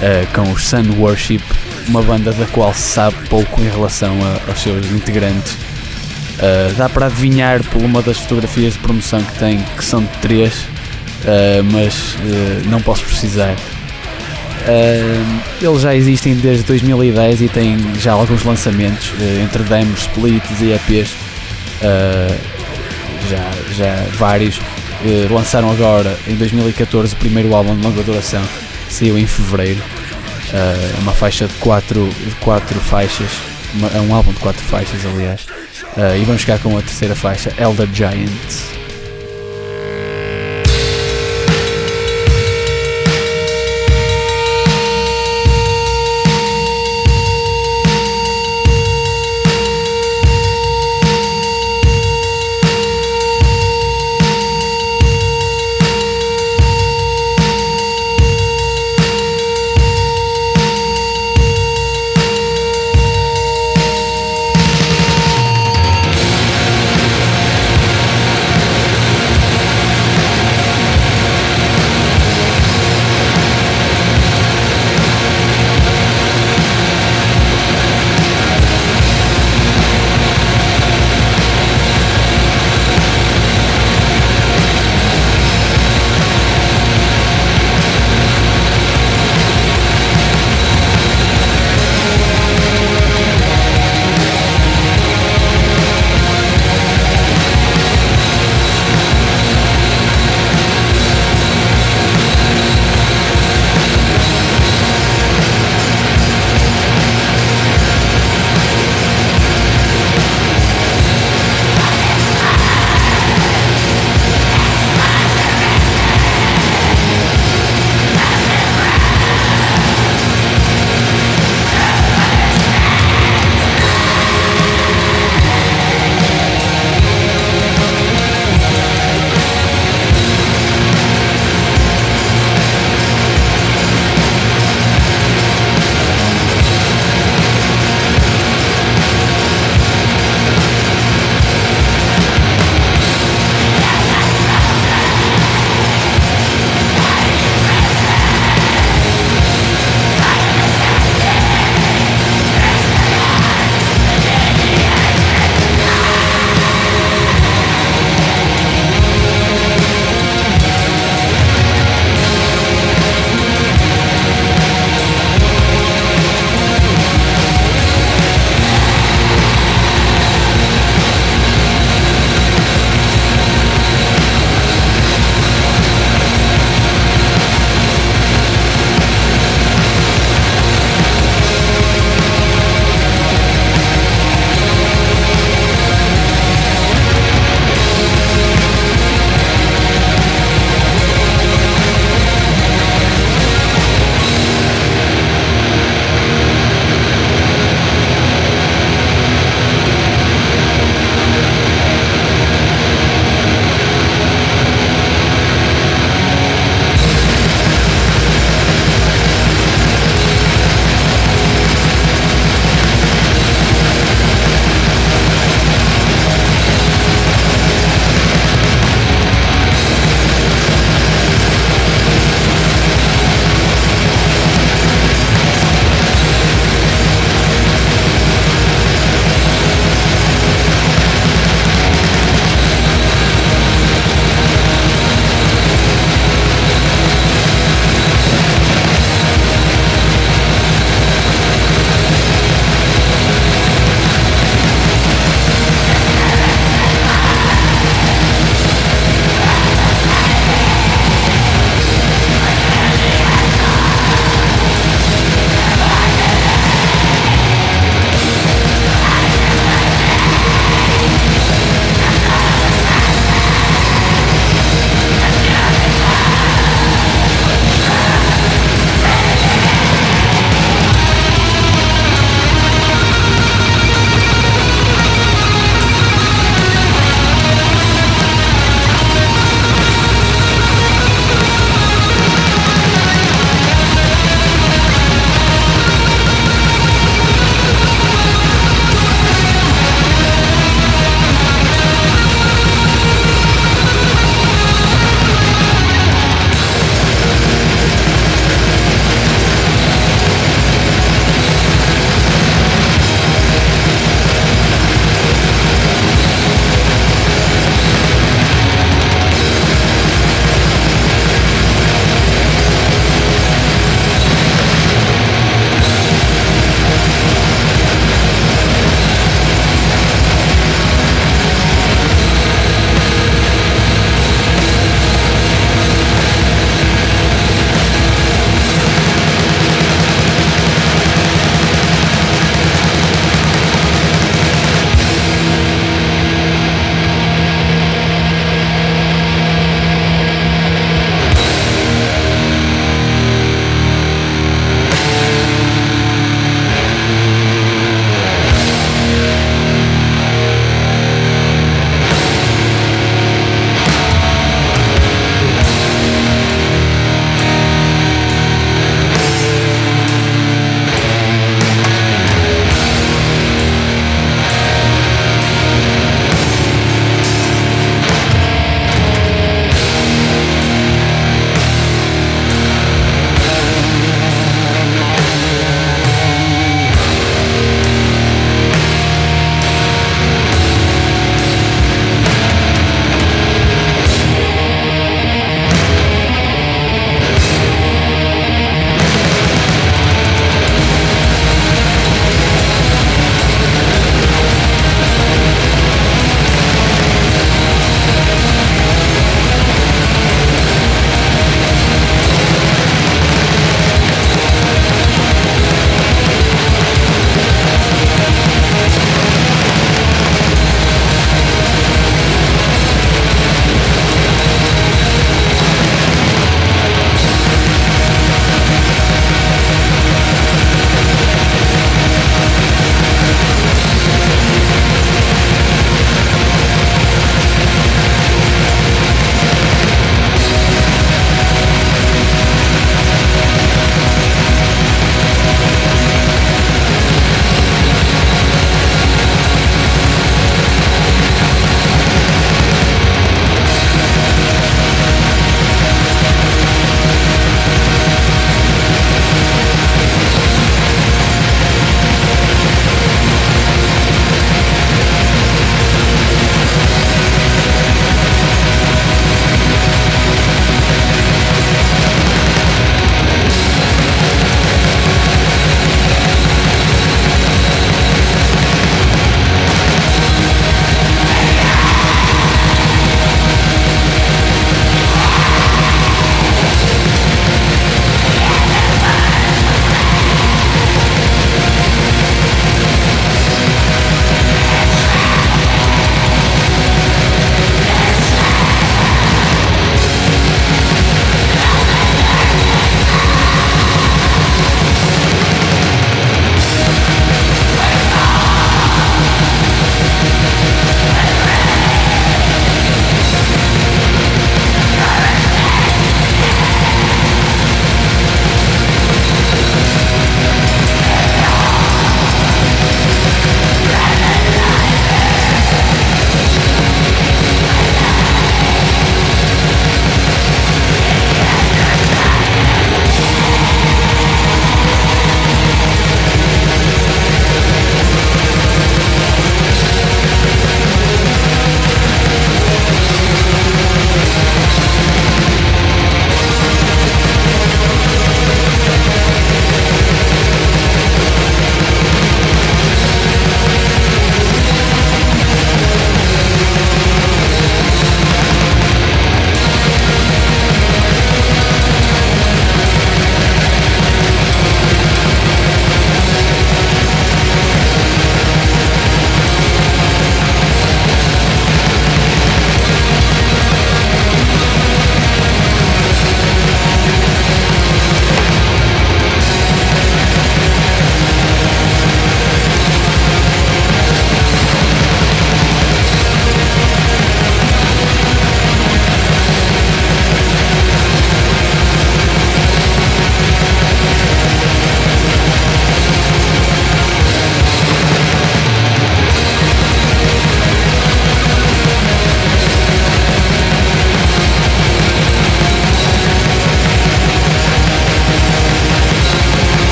eh, com os Sun Worship, uma banda da qual se sabe pouco em relação a- aos seus integrantes. Eh, dá para adivinhar por uma das fotografias de promoção que tem que são de três, eh, mas não posso precisar. Eles já existem desde 2010 e têm já alguns lançamentos, entre demos, splits e EPs. já, já vários. Eh, lançaram agora em 2014 o primeiro álbum de longa duração, saiu em fevereiro. Eh, É uma faixa de quatro, de quatro faixas, é um álbum de quatro faixas, aliás. Eh, e vamos ficar com a terceira faixa, Elder Giant.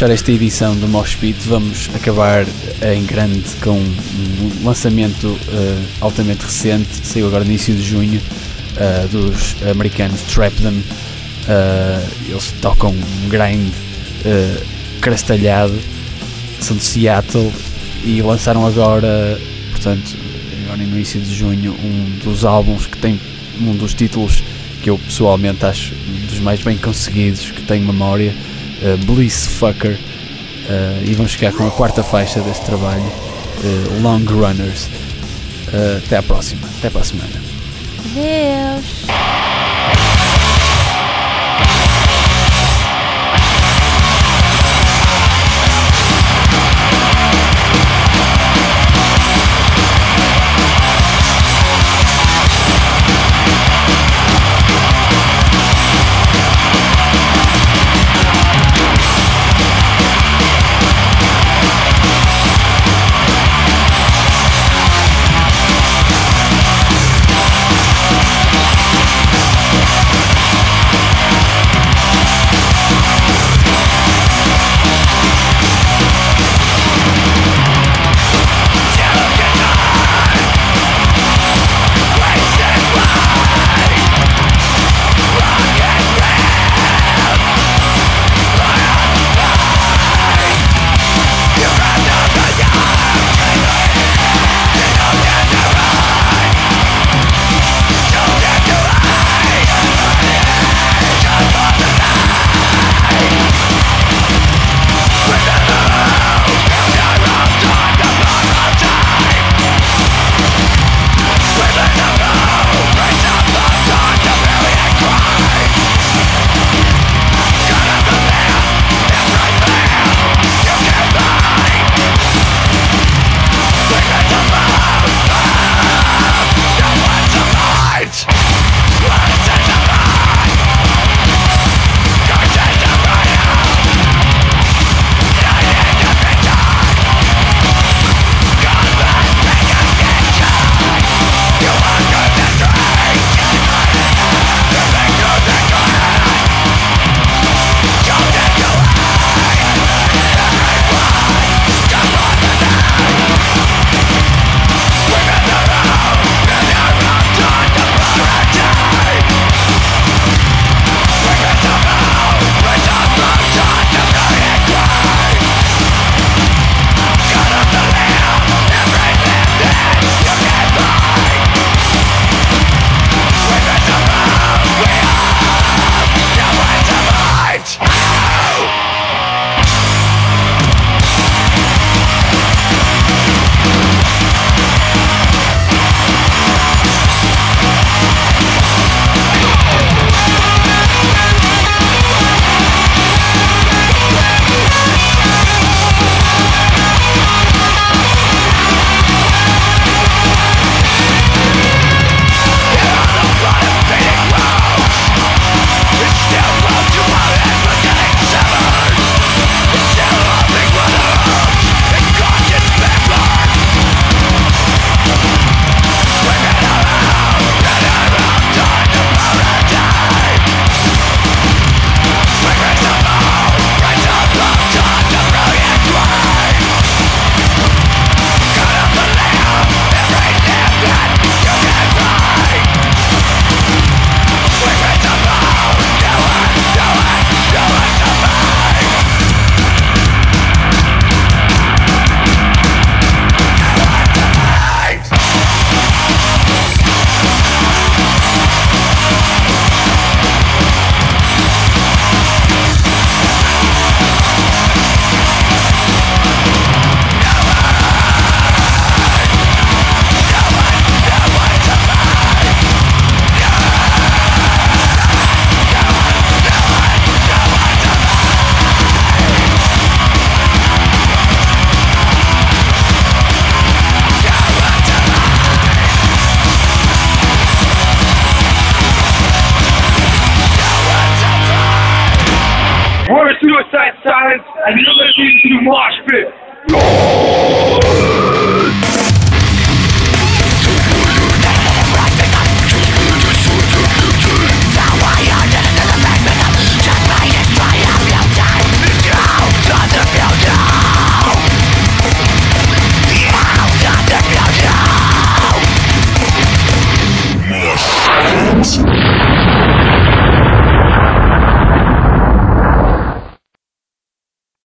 Fechar esta edição do Mosh Pit, vamos acabar em grande com um lançamento eh, altamente recente, saiu agora no início de junho, eh, dos americanos Trap Them. Eh, eles tocam um grind eh, crastalhado, são de Seattle e lançaram agora, portanto, agora no início de junho, um dos álbuns que tem um dos títulos que eu pessoalmente acho dos mais bem conseguidos que tenho memória, uh, Bliss Fucker, uh, e vamos chegar com a quarta faixa desse trabalho, uh, Long Runners. Até à próxima, até para a semana. Deus.